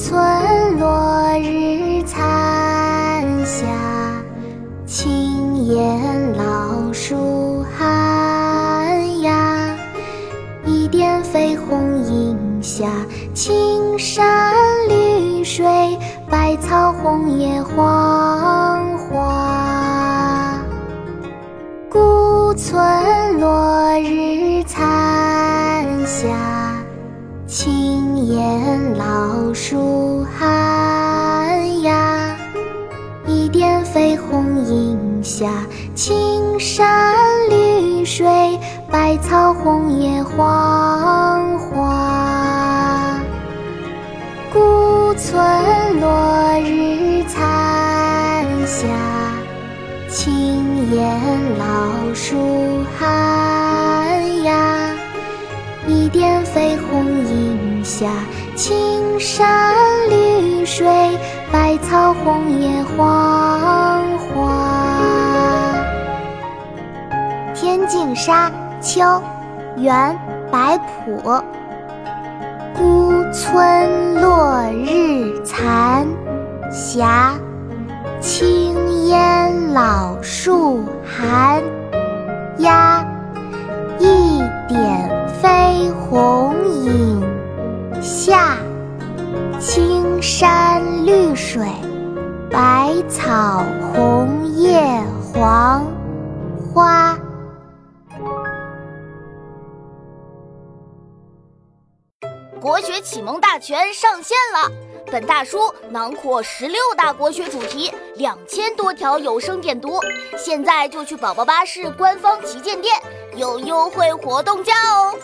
村落日残霞，青烟老树寒鸦。一点绯红映下青山绿水，百草红叶黄花。古村落日残霞。树寒鸦，一点绯红映下青山绿水，百草红叶黄花。孤村落日残霞，青烟老树寒鸦，一点绯红映。下青山绿水，百草红叶黄花。《天净沙·秋》元·白朴。孤村落日残霞，青烟老树寒下青山绿水，百草红叶黄花。国学启蒙大全上线了，本大书囊括十六大国学主题，两千多条有声点读。现在就去宝宝巴士官方旗舰店，有优惠活动价哦！